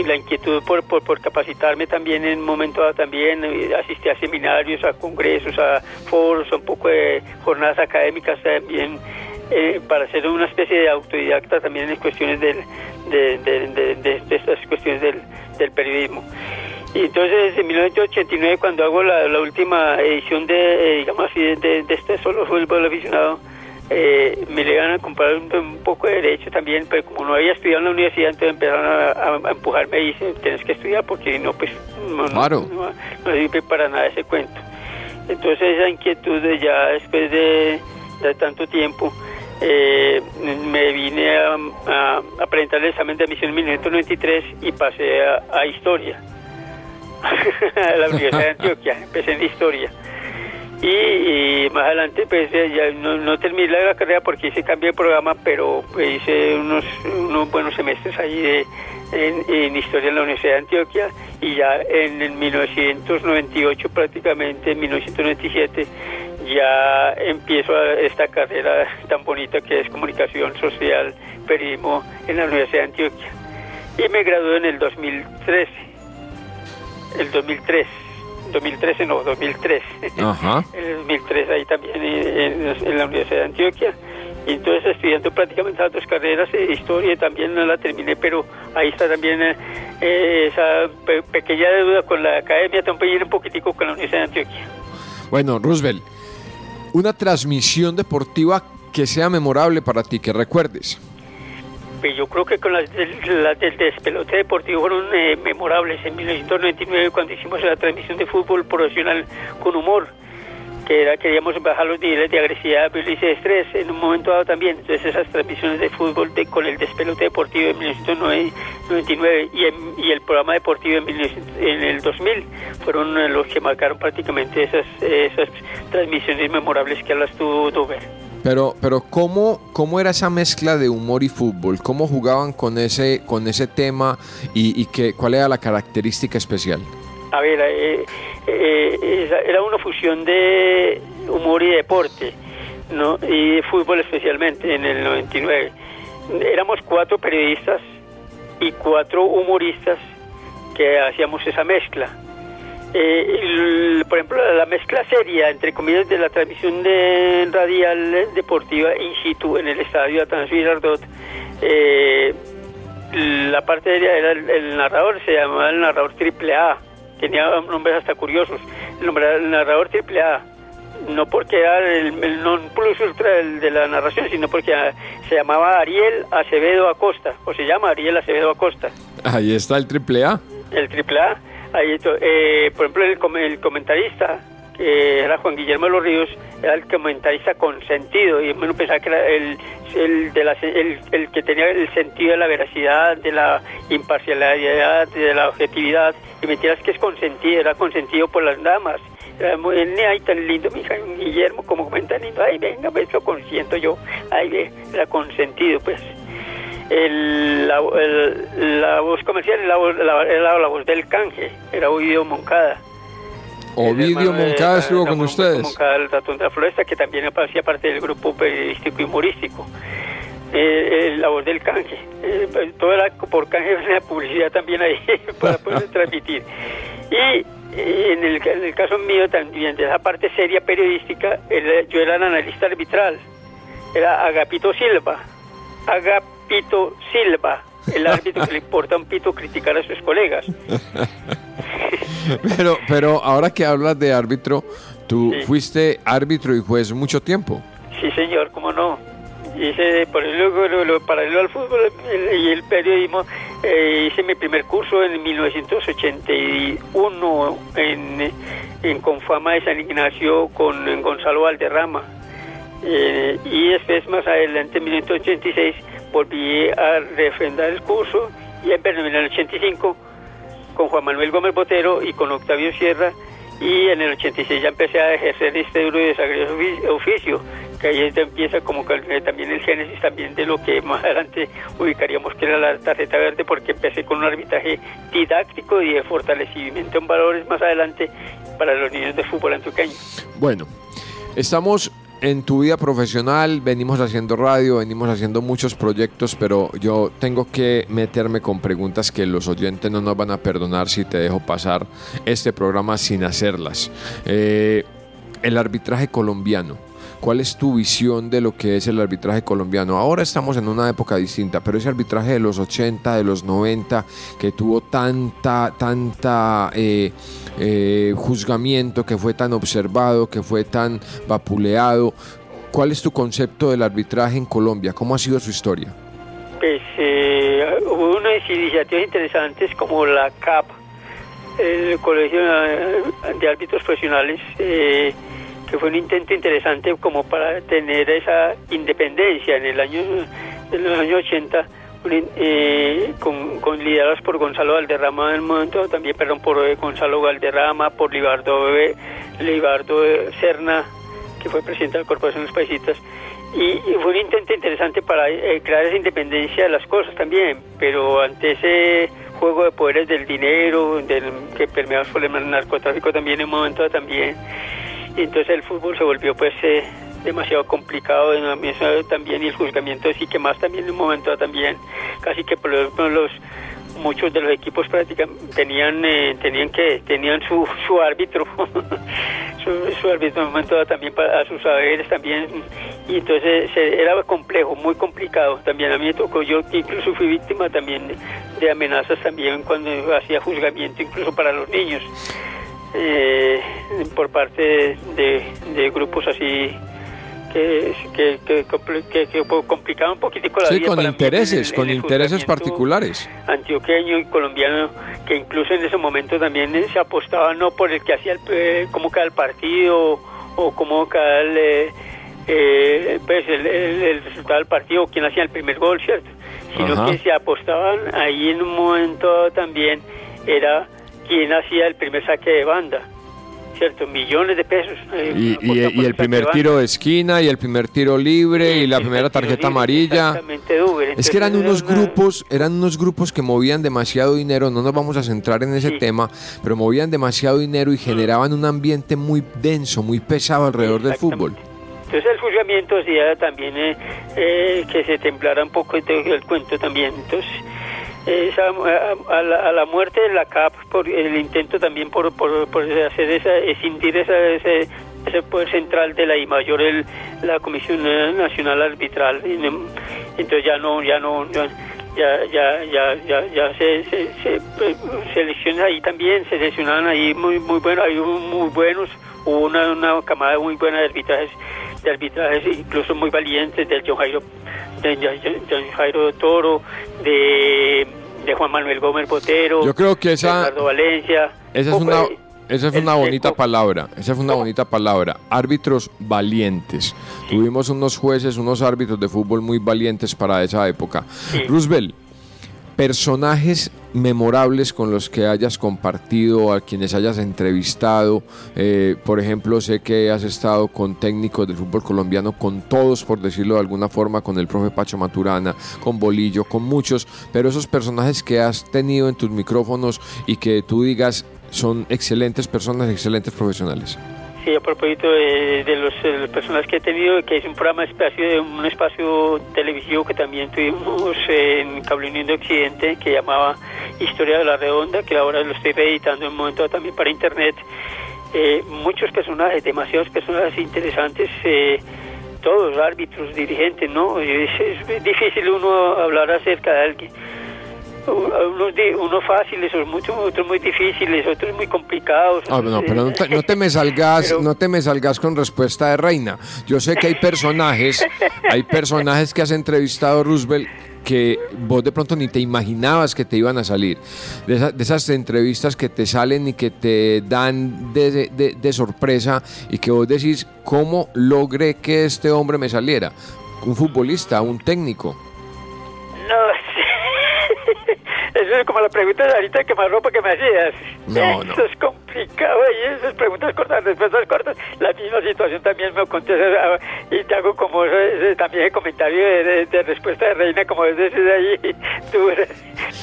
la inquietud por, por, capacitarme también en un momento también eh, asistí a seminarios a congresos a foros a un poco de jornadas académicas también eh, para ser una especie de autodidacta también en cuestiones del, de, de, estas cuestiones del, del periodismo y entonces en 1989 cuando hago la, la última edición de eh, digamos así de, este solo fútbol aficionado eh, me le a comprar un, poco de derecho también, pero como no había estudiado en la universidad, entonces empezaron a, empujarme y dicen, tienes que estudiar porque no, pues no, sirve para nada ese cuento. Entonces esa inquietud de ya después de, tanto tiempo, eh, me vine a, a, presentar el examen de admisión en 1993 y pasé a, historia, a la Universidad de Antioquia, empecé en historia. Y, más adelante pues ya no, terminé la carrera porque hice cambio de programa pero hice unos, unos buenos semestres allí en, historia en la Universidad de Antioquia y ya en el 1998 prácticamente en 1997 ya empiezo esta carrera tan bonita que es comunicación social periodismo en la Universidad de Antioquia y me gradué en el 2013 el 2003 2013, no, 2003. Ajá. en 2003 ahí también en, la Universidad de Antioquia. Y entonces estudiando prácticamente las dos carreras, de historia también no la terminé, pero ahí está también eh, esa pequeña deuda con la academia, también un poquitico con la Universidad de Antioquia. Bueno, Roosevelt, una transmisión deportiva que sea memorable para ti, que recuerdes. Pues yo creo que con las, las del despelote deportivo fueron eh, memorables en 1999 cuando hicimos la transmisión de fútbol profesional con humor. Que era queríamos bajar los niveles de agresividad, violencia y estrés en un momento dado también. Entonces esas transmisiones de fútbol de, con el despelote deportivo en 1999 y, y el programa deportivo en, en, el 2000 fueron los que marcaron prácticamente esas, esas transmisiones memorables que hablas tú, Dover. Pero, pero ¿cómo, ¿cómo era esa mezcla de humor y fútbol? ¿Cómo jugaban con ese, con ese tema y, y qué, cuál era la característica especial? A ver, eh, eh, era una fusión de humor y deporte, ¿no? y fútbol especialmente en el 99. Éramos cuatro periodistas y cuatro humoristas que hacíamos esa mezcla. Eh, por ejemplo, la mezcla seria, entre comillas, de la transmisión de radial deportiva in situ en el estadio Atanasio Girardot, eh, la parte seria era el, narrador, se llamaba el narrador triple A tenía nombres hasta curiosos. El, nombre, el narrador triple A, no porque era el, non plus ultra de la narración, sino porque se llamaba Ariel Acevedo Acosta, o se llama Ariel Acevedo Acosta. Ahí está el triple A. El triple A. Ahí, eh, por ejemplo, el, el comentarista, que era Juan Guillermo de los Ríos, era el comentarista con sentido, y uno pensaba que era el, el, de la, el, el, que tenía el sentido de la veracidad, de la imparcialidad, de la objetividad, y mentiras que es consentido, era consentido por las damas. Era muy, ay, tan lindo, mi hija Guillermo, como comentan, ay, venga, pues lo consiento yo, ay, era consentido, pues. El, la, la, voz comercial era la, la, la, voz del canje, era Ovidio Moncada. Ovidio Moncada estuvo con ustedes. Moncada, el ratón de la floresta, que también hacía parte del grupo periodístico y humorístico. Eh, eh, la voz del canje. Eh, pues, toda la, por canje la publicidad también ahí para poder transmitir. Y en el, en el, caso mío también, de esa parte seria periodística, yo era el analista arbitral. Era Agapito Silva. Agapito Silva el árbitro que le importa un pito criticar a sus colegas. pero, pero ahora que hablas de árbitro, tú fuiste árbitro y juez mucho tiempo. Sí, señor, cómo no. Hice, por luego, lo, paralelo al fútbol y el periodismo, eh, hice mi primer curso en 1981 en, en Confama de San Ignacio con Gonzalo Valderrama. Eh, y después, más adelante, en 1986, volví a refrendar el curso y en el 85 con Juan Manuel Gómez Botero y con Octavio Sierra y en el 86 ya empecé a ejercer este duro y desagrado oficio, que ahí empieza como también el génesis también de lo que más adelante ubicaríamos que era la tarjeta verde, porque empecé con un arbitraje didáctico y de fortalecimiento en valores más adelante para los niños de fútbol antioqueño. Bueno, estamos en tu vida profesional venimos haciendo radio, venimos haciendo muchos proyectos, pero yo tengo que meterme con preguntas que los oyentes no nos van a perdonar si te dejo pasar este programa sin hacerlas. Eh, el arbitraje colombiano. ¿Cuál es tu visión de lo que es el arbitraje colombiano? Ahora estamos en una época distinta, pero ese arbitraje de los 80, de los 90, que tuvo tanta, tanta eh, eh, juzgamiento, que fue tan observado, que fue tan vapuleado. ¿Cuál es tu concepto del arbitraje en Colombia? ¿Cómo ha sido su historia? Pues eh, hubo unas iniciativas interesantes como la CAP, el Colegio de Árbitros Profesionales, que fue un intento interesante como para tener esa independencia en el año, en los años 80, eh, con, liderados por Gonzalo Valderrama en el momento, también, perdón, por eh, Gonzalo Valderrama, por Libardo, Libardo Serna, que fue presidente de la Corporación de los Paisitas, y, fue un intento interesante para eh, crear esa independencia de las cosas también, pero ante ese juego de poderes del dinero, del, que permeaba por el narcotráfico también en un momento también, y entonces el fútbol se volvió pues eh, demasiado complicado también y el juzgamiento sí que más también en un momento también casi que por los muchos de los equipos prácticamente tenían eh, tenían que tenían su, su árbitro su, árbitro en un momento también para, a sus saberes también y entonces era complejo muy complicado. También a mí me tocó yo incluso fui víctima también de amenazas también cuando hacía juzgamiento incluso para los niños eh, por parte de, grupos así que, que, que, complicaban un poquitico la sí, con intereses, con intereses particulares. Antioqueño y colombiano, que incluso en ese momento también se apostaba no por el que hacía el, como que el partido o cómo quedaba el, eh, eh, pues el, resultado del partido, quién hacía el primer gol, ¿cierto? Sino Ajá. que se apostaban ahí en un momento también era quién hacía el primer saque de banda, ¿cierto? Millones de pesos. eh, Y, el primer tiro de esquina y el primer tiro libre y la primera tarjeta libre, amarilla. Exactamente. Es que eran unos una- grupos, eran unos grupos que movían demasiado dinero, no nos vamos a centrar en ese Sí. tema, pero movían demasiado dinero y generaban un ambiente muy denso, muy pesado alrededor del fútbol. Entonces el juzgamiento hacía también eh, eh, que se templara un poco el cuento también. Entonces, a, la, a la muerte de la CAP, por el intento también por, por, por hacer esa, escindir esa, ese, ese poder central de la I mayor, el, la Comisión Nacional Arbitral. Entonces ya no, ya no, ya, ya, ya, ya, ya, se, se, se- selecciones ahí también, se seleccionaban ahí muy, muy buenos, hay muy buenos, hubo una, una camada muy buena de arbitrajes, de arbitrajes incluso muy valientes, del John Jairo, de John- Jairo Toro, de, de Juan Manuel Gómez Botero, Yo creo que de esa, Eduardo Valencia. esa es una, esa es una el bonita palabra, esa fue una bonita palabra. Árbitros valientes. Tuvimos unos jueces, unos árbitros de fútbol muy valientes para esa época. Roosevelt, personajes memorables con los que hayas compartido, a quienes hayas entrevistado. Eh, por ejemplo, sé que has estado con técnicos del fútbol colombiano, con todos, por decirlo de alguna forma, con el profe Pacho Maturana, con Bolillo, con muchos, pero esos personajes que has tenido en tus micrófonos y que tú digas son excelentes personas, excelentes profesionales. Sí, a propósito de, de los, de las personas que he tenido, que es un programa espacio, un espacio televisivo que también tuvimos en Cable Unión de Occidente, que llamaba Historia de la Redonda, que ahora lo estoy reeditando en un momento también para internet. Eh, muchos personajes, demasiados personajes interesantes, eh, todos árbitros, dirigentes, ¿no? Es difícil uno hablar acerca de alguien unos, unos fáciles, otros muy, otros muy difíciles, otros muy complicados. Ah, no, pero no te, no te me salgas, no te me salgas con respuesta de reina. Yo sé que hay personajes, hay personajes que has entrevistado Roosevelt que vos de pronto ni te imaginabas que te iban a salir. De, esa- de esas entrevistas que te salen y que te dan de, de- de sorpresa y que vos decís, ¿cómo logré que este hombre me saliera? Un futbolista, un técnico. No. Eso es como la pregunta de ahorita de quemarropa que me hacías. No, Eso es complicado y esas preguntas cortas, respuestas cortas. La misma situación también me ah, y te hago como ese- también el comentario de, de- de respuesta de reina, como es decir ahí.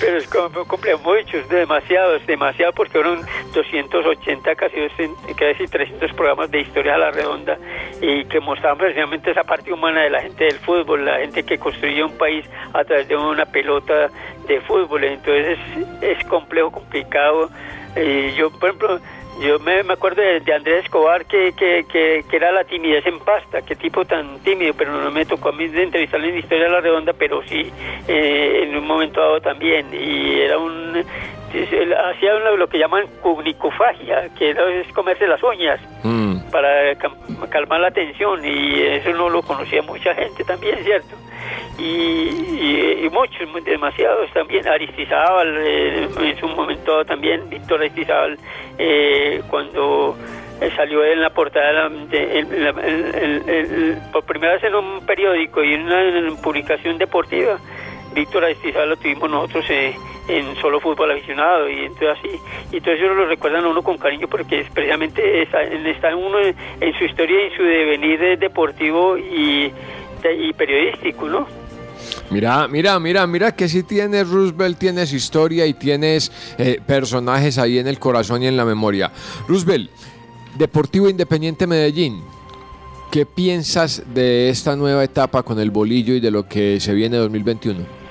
Pero es como cumple muchos, demasiados, demasiado, porque fueron 280, casi, 200, casi 300 programas de historia a la redonda y que mostraban precisamente esa parte humana de la gente del fútbol, la gente que construye un país a través de una pelota de fútbol. Entonces es, es complejo, complicado. Y yo, por ejemplo, yo me, me acuerdo de, de Andrés Escobar que, que, que, que era la timidez en pasta, qué tipo tan tímido, pero no me tocó a mí de entrevistarle en Historia de la Redonda, pero sí eh, en un momento dado también. Y era un... Hacía lo que llaman cunicofagia, que es comerse las uñas Mm. para calmar la tensión y eso no lo conocía mucha gente también, ¿cierto? Y, y, muchos, demasiados también, Aristizábal eh, en su momento también, Víctor Aristizábal, eh, cuando eh, salió en la portada, de la- en por primera vez en un periódico y en una publicación deportiva, Víctor Aristizábal lo tuvimos nosotros eh, en solo fútbol aficionado y entonces así. Y entonces ellos lo recuerdan a uno con cariño porque es precisamente está, está uno en, en su historia y su devenir deportivo y, y periodístico, ¿no? Mira, mira, mira, mira que si tienes Roosevelt, tienes historia y tienes eh, personajes ahí en el corazón y en la memoria. Roosevelt, Deportivo Independiente Medellín, ¿qué piensas de esta nueva etapa con el bolillo y de lo que se viene 2021?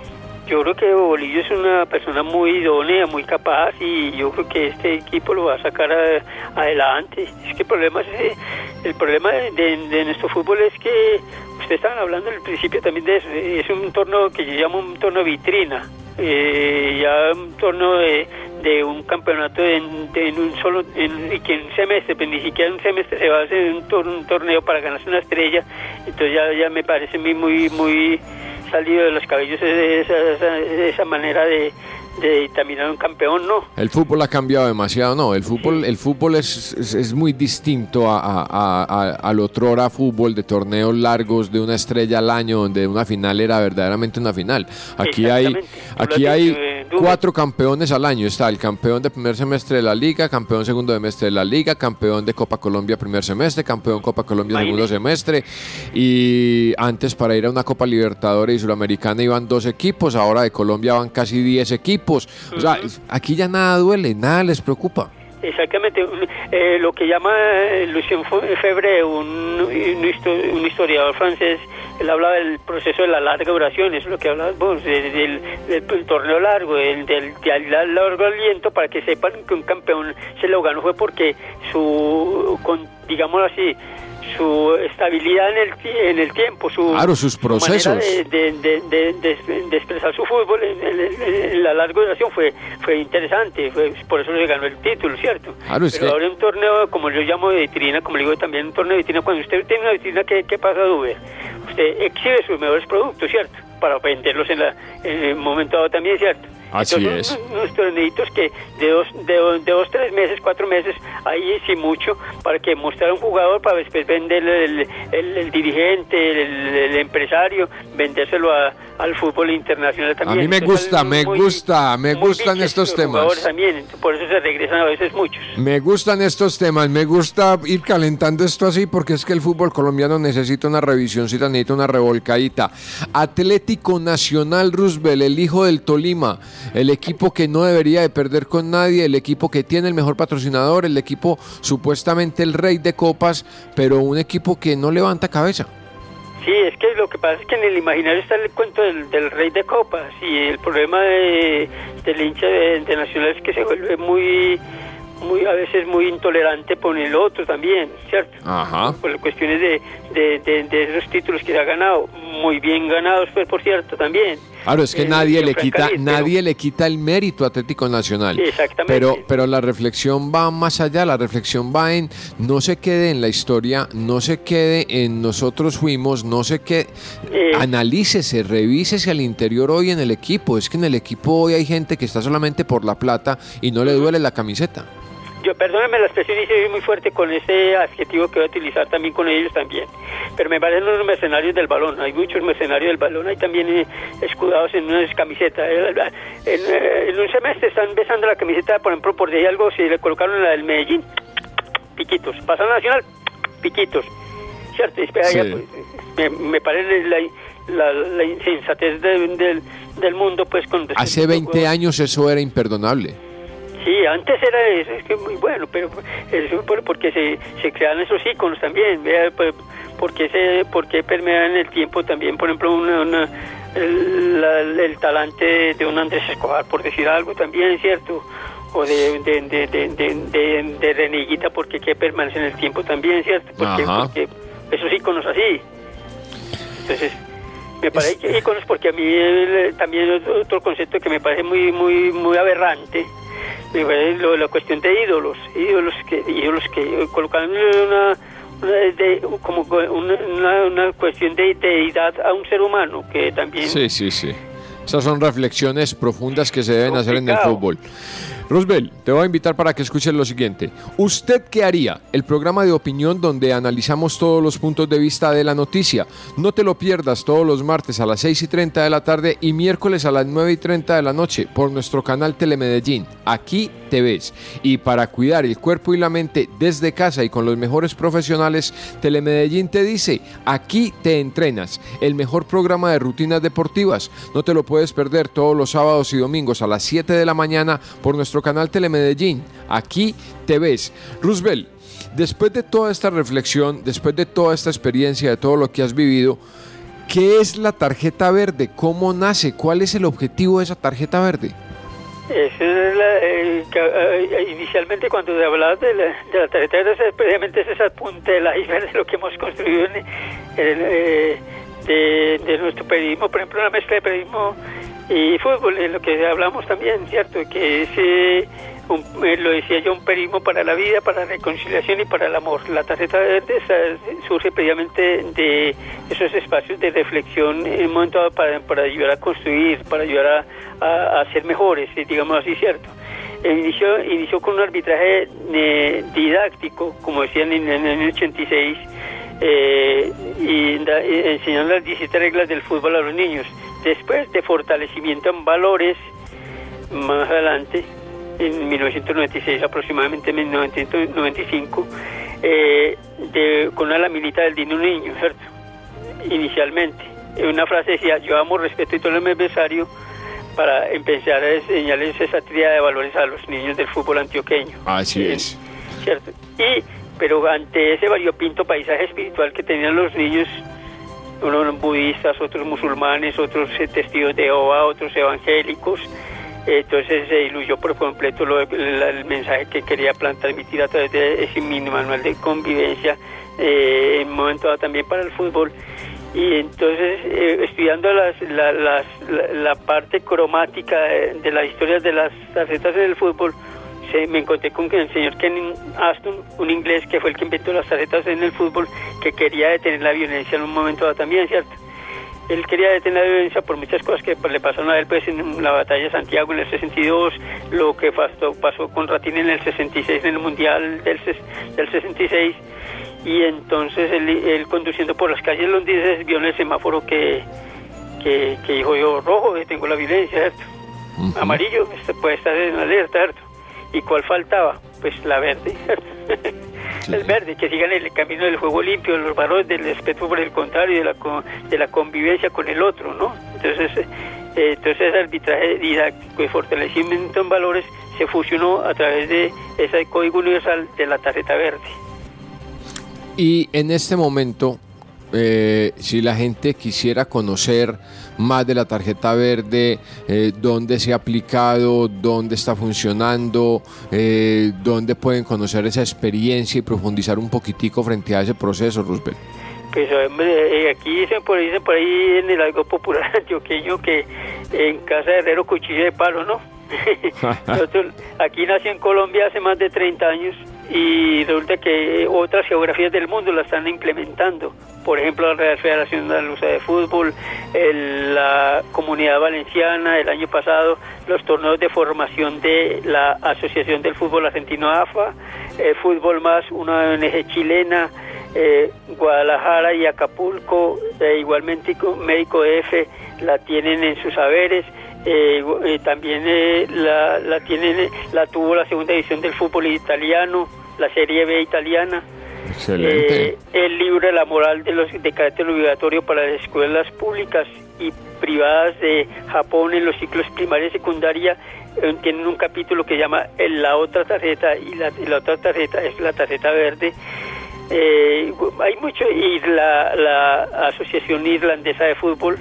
Yo creo que Bolillo es una persona muy idónea, muy capaz y yo creo que este equipo lo va a sacar a- adelante. Es que el problema es, eh, el problema de, de nuestro fútbol es que ustedes estaban hablando al principio también de eso. eh, Es un torneo que yo llamo un torneo vitrina, eh, ya un torneo de, de un campeonato en, de- en un solo, en, y que en un semestre, pues ni siquiera en un semestre se va a hacer un, tor- un torneo para ganarse una estrella. Entonces ya, ya me parece mí muy, muy salido de los cabellos esa, esa, esa manera de, de terminar un campeón, no. El fútbol ha cambiado demasiado, no. El fútbol, el fútbol es, es, es muy distinto a, a, a- al otrora fútbol de torneos largos de una estrella al año, donde una final era verdaderamente una final. Aquí hay, aquí hay cuatro campeones al año. Está el campeón de primer semestre de la liga, campeón segundo semestre de la liga, campeón de Copa Colombia primer semestre, campeón Copa Colombia segundo semestre. Y antes para ir a una Copa Libertadores y Suramericana iban dos equipos, ahora de Colombia van casi 10 equipos. O sea, aquí ya nada duele, nada les preocupa. Exactamente, un- eh, lo que llama eh, Lucien Fe- Febre, un, un histo- un historiador francés, él habla del proceso de la larga duración, es lo que hablas vos, de- del, del- torneo largo, del, del, del largo aliento, para que sepan que un campeón se lo ganó fue porque su, con, digámoslo así, su estabilidad en el, en el tiempo, su, Claro, sus procesos. de, de, de, de- de- de expresar su fútbol en, en- en la larga duración fue fue interesante, fue, por eso le ganó el título, ¿cierto? Claro, es Pero que- ahora un torneo, como yo llamo de vitrina, como le digo también un torneo de vitrina, cuando usted tiene una vitrina, ¿qué, qué pasa, Duber? Usted exhibe sus mejores productos, ¿cierto? Para venderlos en, la, en el momento dado también, ¿cierto? Así Entonces, es. Unos, torneitos que de dos, de, dos- de dos, tres meses, cuatro meses, ahí sí mucho, para que mostrar a un jugador, para después venderle el, el, el dirigente, el, el empresario, vendérselo a- al fútbol internacional A también. mí me Entonces, gusta, me muy- gusta, me gustan estos temas. también, por eso se regresan a veces muchos. Me gustan estos temas, me gusta ir calentando esto así porque es que el fútbol colombiano necesita una revisioncita, necesita una revolcadita. Atlético Nacional Roosevelt, el hijo del Tolima, el equipo que no debería de perder con nadie, el equipo que tiene el mejor patrocinador, el equipo supuestamente el rey de copas, pero un equipo que no levanta cabeza. Sí, es que lo que pasa es que en el imaginario está el cuento del, del rey de copas y el problema de, del hincha de, de Nacional es que se vuelve muy, muy a veces muy intolerante con el otro también, ¿cierto? Ajá. Por cuestiones de, de, de- de esos títulos que se ha ganado, muy bien ganados, pues por cierto, también. Claro, es que Eh, nadie le quita, pero- nadie le quita el mérito a Atlético Nacional. Sí, exactamente. Pero, pero la reflexión va más allá, la reflexión va en no se quede en la historia, no se quede en nosotros fuimos, no se quede, Eh. analícese, revísese al interior hoy en el equipo. Es que en el equipo hoy hay gente que está solamente por la plata y no le duele la camiseta. Yo, perdónenme la expresión y soy muy fuerte con ese adjetivo que voy a utilizar también con ellos también. Pero me parecen unos mercenarios del balón. Hay muchos mercenarios del balón. Hay también eh, escudados en unas camisetas. Eh, En, eh, en un semestre están besando la camiseta, por ejemplo, por decir algo, si le colocaron la del Medellín, piquitos. Pasan a Nacional, piquitos. ¿Cierto? Espera, Sí. ya, pues, me, me parece la, la, la insensatez de- del, del mundo, pues, con Hace a- 20 años eso era imperdonable. Sí, antes era eso, es que muy bueno, pero eso por- porque se, se crean esos iconos también, vea, pues, porque se, porque permean el tiempo también, por ejemplo, una, una- el, la- el talante de un Andrés Escobar, por decir algo también, ¿cierto? O de, de, de, de, de, Reneguita, porque que permanece en el tiempo también, ¿cierto? Porque, porque esos iconos así. Entonces, me parece que íconos porque a mí el- también otro, otro concepto que me parece muy muy muy aberrante lo- la cuestión de ídolos ídolos que ídolos que colocan una, una de- como una, una, cuestión de deidad a un ser humano que también Sí, sí, sí. Esas son reflexiones profundas que se deben hacer en el fútbol. Roosevelt, te voy a invitar para que escuches lo siguiente. ¿Usted qué haría? El programa de opinión donde analizamos todos los puntos de vista de la noticia. No te lo pierdas todos los martes a las 6 y 30 de la tarde y miércoles a las 9 y 30 de la noche por nuestro canal Telemedellín. Aquí te ves. Y para cuidar el cuerpo y la mente desde casa y con los mejores profesionales, Telemedellín te dice, aquí te entrenas. El mejor programa de rutinas deportivas. No te lo puedes perder todos los sábados y domingos a las 7 de la mañana por nuestro canal Telemedellín. Aquí te ves. Roosevelt, después de toda esta reflexión, después de toda esta experiencia, de todo lo que has vivido, ¿qué es la tarjeta verde? ¿Cómo nace? ¿Cuál es el objetivo de esa tarjeta verde? Esa es la, eh, inicialmente cuando hablabas de la, de la tarjeta verde, precisamente es el punto del iceberg de lo que hemos construido en, eh, de, de nuestro periodismo, por ejemplo, una mezcla de periodismo y fútbol, en lo que hablamos también, ¿cierto? Que es eh, un- eh, lo decía yo, un perismo para la vida, para la reconciliación y para el amor. La tarjeta verde surge precisamente de esos espacios de reflexión en un momento para, ayudar a construir, para ayudar a, a- ser mejores, eh, digamos así, ¿cierto? Eh, Inició, inició con un arbitraje eh, didáctico, como decían en, en el año 86, eh, y da- eh, enseñando las 17 reglas del fútbol a los niños. Después de fortalecimiento en valores, más adelante, en 1996, aproximadamente en 1995, eh, de, con una laminita del Dino Niño, ¿cierto? Inicialmente. En una frase decía, yo amo, respeto y todo mi adversario, para empezar a enseñarles esa tríada de valores a los niños del fútbol antioqueño. Así es. ¿cierto? Y, pero ante ese variopinto paisaje espiritual que tenían los niños, unos budistas, otros musulmanes, otros eh, testigos de Jehová, otros evangélicos, eh, entonces se diluyó por completo lo- la- el mensaje que quería transmitir a través de ese mini manual de convivencia, eh, en momento dado también para el fútbol. Y entonces, eh, estudiando la, parte cromática de, de las historias de las tarjetas en el fútbol, se- me encontré con el señor Ken Aston, un inglés que fue el que inventó las tarjetas en el fútbol, que quería detener la violencia en un momento dado también, ¿cierto? Él quería detener la violencia por muchas cosas que pues, le pasaron a él pues, en la batalla de Santiago en el 62, lo que pasó, pasó con Ratín en el 66, en el Mundial del, ses- del 66, y entonces él, él conduciendo por las calles londinenses vio en el semáforo que, que, que dijo yo, rojo, detengo la violencia, ¿cierto? Amarillo, este puede estar en alerta, ¿cierto? ¿Y cuál faltaba? Pues la verde, el verde, que sigan el camino del juego limpio, los valores del respeto por el contrario, de la, de la convivencia con el otro, ¿no? Entonces, eh, entonces ese arbitraje didáctico y fortalecimiento en valores se fusionó a través de ese código universal de la tarjeta verde. Y en este momento, eh, si la gente quisiera conocer más de la tarjeta verde, eh, dónde se ha aplicado, dónde está funcionando, eh, dónde pueden conocer esa experiencia y profundizar un poquitico frente a ese proceso, Roosevelt. Pues eh, aquí dicen por, dicen por ahí en el algo popular antioqueño que en casa de herrero cuchillo de palo, ¿no? Aquí nací en Colombia hace más de 30 años y resulta que otras geografías del mundo la están implementando. Por ejemplo, la Real Federación Andaluza de Fútbol, el- la Comunidad Valenciana, el año pasado los torneos de formación de la Asociación del Fútbol Argentino AFA, eh, Fútbol Más, una ONG chilena, eh, Guadalajara y Acapulco, eh, igualmente Médico F la tienen en sus saberes. eh, eh, también eh, la, la tienen la tuvo la segunda edición del fútbol italiano la serie B italiana Eh, el libro de la moral de los de carácter obligatorio para las escuelas públicas y privadas de Japón en los ciclos primaria y secundaria eh, tienen un capítulo que llama eh, la otra tarjeta y la, la otra tarjeta es la tarjeta verde. Eh, hay mucho y la, la asociación irlandesa de fútbol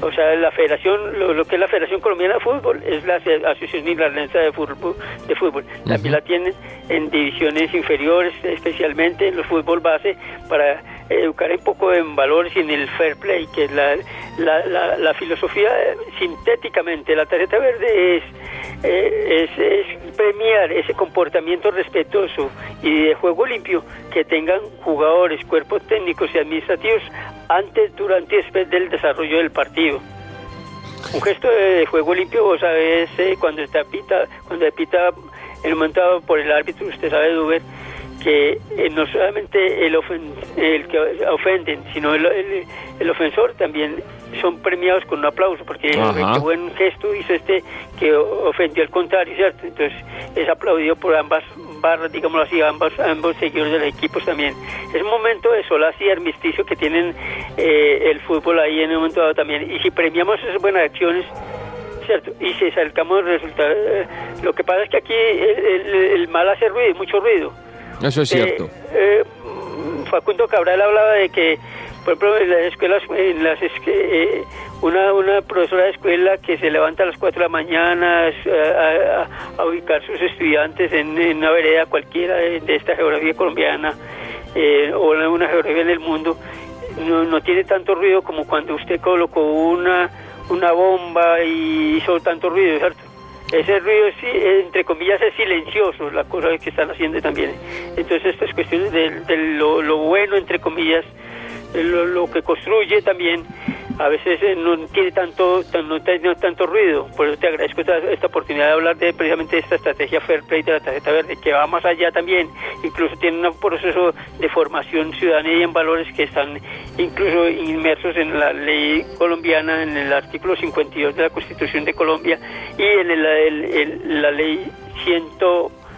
o sea la federación lo, lo que es la federación colombiana de fútbol es la Aso- asociación irlandesa de fútbol de fútbol. También la tienen en divisiones inferiores especialmente en los fútbol base para educar un poco en valores y en el fair play que es la, la, la, la filosofía sintéticamente. La tarjeta verde es, eh, es, es premiar ese comportamiento respetuoso y de juego limpio que tengan jugadores, cuerpos técnicos y administrativos antes, durante y después del desarrollo del partido. Un gesto de juego limpio, vos sabés, eh, cuando está pita, cuando pita el momento dado por el árbitro, usted sabe, Duber, que eh, no solamente el, ofen- el que ofenden, sino el, el- el ofensor también son premiados con un aplauso, porque qué buen gesto hizo este que ofendió al contrario, ¿cierto? Entonces es aplaudido por ambas barras, digámoslo así, ambos, ambos seguidores de los equipos también. Es un momento de solaz y armisticio que tienen eh, el fútbol ahí en un momento dado también. Y si premiamos esas buenas acciones, ¿cierto? Y si sacamos resultados, eh, lo que pasa es que aquí el, el- el mal hace ruido, mucho ruido. Eso es cierto. Eh, eh, Facundo Cabral hablaba de que, por ejemplo, en las escuelas, en las eh, una, una profesora de escuela que se levanta a las 4 de la mañana eh, a, ubicar sus estudiantes en, una vereda cualquiera de, esta geografía colombiana eh, o en una geografía en el mundo, no, no tiene tanto ruido como cuando usted colocó una, una bomba y hizo tanto ruido, ¿cierto? ese ruido, sí, entre comillas, es silencioso, la cosa que están haciendo también. Entonces, estas cuestiones de, de lo bueno, entre comillas, lo, lo que construye también a veces eh, no tiene tanto no tiene tanto ruido. Por eso te agradezco esta, esta oportunidad de hablar de precisamente esta estrategia fair play de la tarjeta verde que va más allá también. Incluso tiene un proceso de formación ciudadana y en valores que están incluso inmersos en la ley colombiana en el artículo 52 de la Constitución de Colombia y en el- la ley 100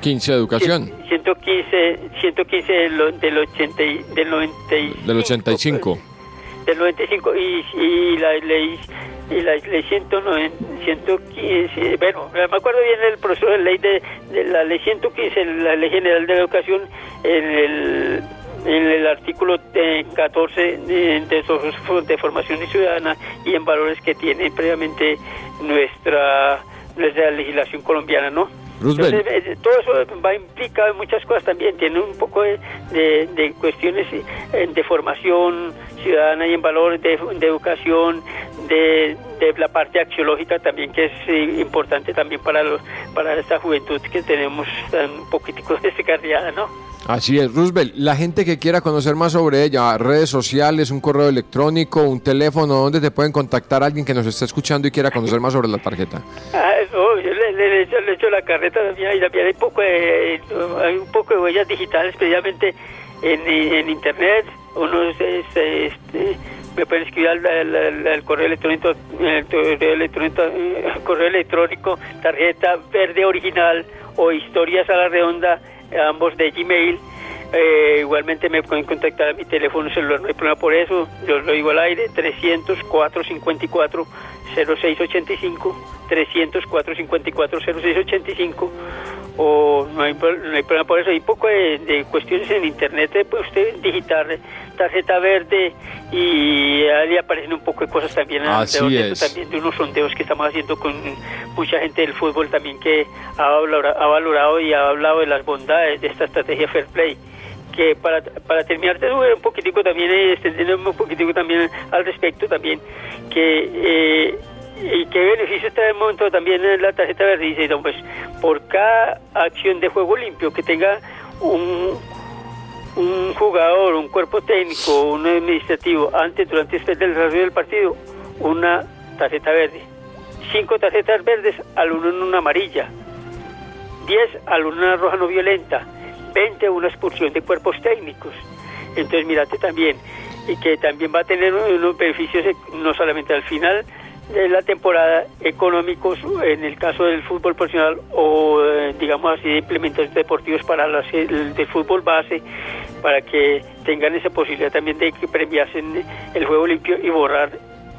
15 de educación, 115 115 del, del 80 y- del 95 del 85. del 95 y, y la ley y la ley 109 115 bueno me acuerdo bien el proceso de ley de, de la ley 115 la ley general de la educación en el en el artículo eh, 14 de, de, so- de formación ciudadana y en valores que tiene previamente nuestra nuestra legislación colombiana no Roosevelt. entonces, eh, todo eso va implicado en muchas cosas también, tiene un poco de, de- de cuestiones eh, de formación ciudadana y en valores de, de educación, de, de la parte axiológica también, que es eh, importante también para los, para esta juventud que tenemos tan un poquitico descarriada, ¿no? Así es, Roosevelt. La gente que quiera conocer más sobre ella, redes sociales, un correo electrónico, un teléfono, ¿dónde te pueden contactar alguien que nos esté escuchando y quiera conocer más sobre la tarjeta? Ah, no, yo le, le- le la carreta también, y también hay, poco de, hay un poco de huellas digitales, precisamente en, internet. Uno es, es, este, me pueden escribir al correo electrónico, el correo electrónico, eh, correo electrónico, tarjeta verde original o historias a la redonda, ambos de Gmail. Eh, igualmente me pueden contactar a mi teléfono celular, no hay problema por eso. Yo lo digo al aire, 300 454 0685 300 454 0685 o no hay, no hay problema por eso. Hay poco de, de cuestiones en internet, eh, puede usted digitar tarjeta verde y ahí aparecen un poco de cosas también Así es. también de unos sondeos que estamos haciendo con mucha gente del fútbol también que ha valora- ha valorado y ha hablado de las bondades de esta estrategia Fair Play que para, para terminar te doy un poquitico también eh, extendiéndome un poquitico también al respecto también que eh, y qué beneficio trae el momento también en la tarjeta verde dice no, pues por cada acción de juego limpio que tenga un un jugador, un cuerpo técnico, un administrativo, antes, durante y después del desarrollo del partido, una tarjeta verde. Cinco tarjetas verdes al uno en una amarilla. Diez al uno en una roja no violenta. Veinte una expulsión de cuerpos técnicos. Entonces, mírate también, y que también va a tener unos beneficios eh, no solamente al final de la temporada económicos en el caso del fútbol profesional o eh, digamos así de implementos deportivos para las, de fútbol base para que tengan esa posibilidad también de que premiasen el juego limpio y borrar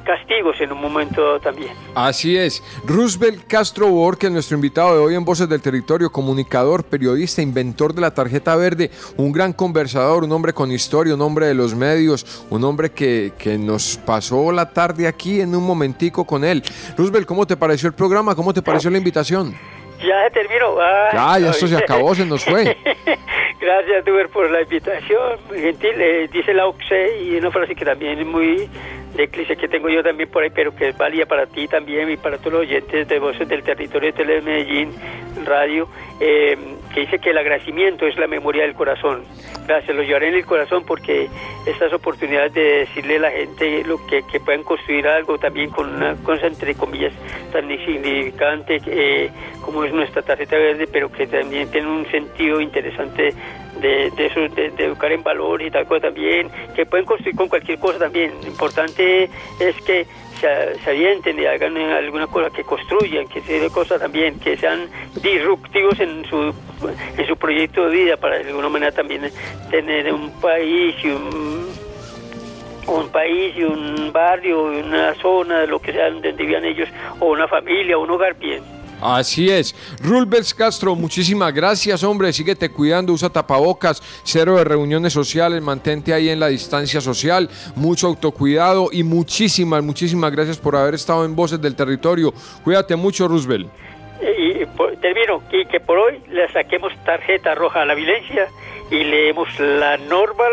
castigos en un momento también. Así es. Roosevelt Castro Borges, nuestro invitado de hoy en Voces del Territorio, comunicador, periodista, inventor de la tarjeta verde, un gran conversador, un hombre con historia, un hombre de los medios, un hombre que, que nos pasó la tarde aquí en un momentico con él. Roosevelt, ¿cómo te pareció el programa? ¿Cómo te pareció la invitación? Ya se terminó. Ay, Ya, ya esto se acabó, se nos fue. Gracias, Duber, por la invitación. Muy gentil. Eh, dice la OCSE y una frase que también es muy de cliché que tengo yo también por ahí, pero que es válida para ti también y para todos los oyentes de Voces del Territorio de Tele de Medellín Radio, eh, que dice que el agradecimiento es la memoria del corazón. Gracias, lo llevaré en el corazón porque estas oportunidades de decirle a la gente lo que, que puedan construir algo también con una cosa entre comillas tan insignificante eh, como es nuestra tarjeta verde, pero que también tiene un sentido interesante de, de eso, de, educar en valor y tal cosa también, que pueden construir con cualquier cosa también. Lo importante es que se, se y hagan alguna cosa que construyan, que se cosas también, que sean disruptivos en su, en su proyecto de vida para de alguna manera también tener un país y un un país y un barrio, una zona, lo que sea donde vivían ellos, o una familia, un hogar bien. Así es. Rulbers Castro, muchísimas gracias, hombre. Síguete cuidando, usa tapabocas, cero de reuniones sociales, mantente ahí en la distancia social, mucho autocuidado y muchísimas, muchísimas gracias por haber estado en Voces del Territorio. Cuídate mucho, Roosevelt. Y, y termino, y que por hoy le saquemos tarjeta roja a la violencia y leemos la norma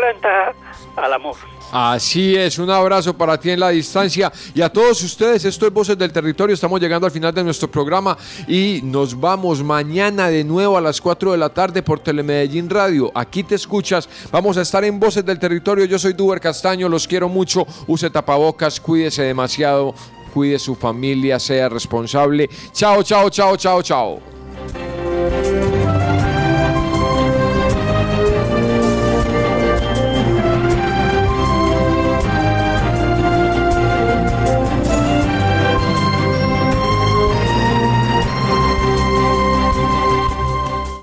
al amor. Así es, un abrazo para ti en la distancia. Y a todos ustedes, esto es Voces del Territorio, estamos llegando al final de nuestro programa y nos vamos mañana de nuevo a las 4 de la tarde por Telemedellín Radio, aquí te escuchas, vamos a estar en Voces del Territorio, yo soy Duber Castaño, los quiero mucho, use tapabocas, cuídese demasiado, cuide su familia, sea responsable, chao, chao, chao, chao, chao.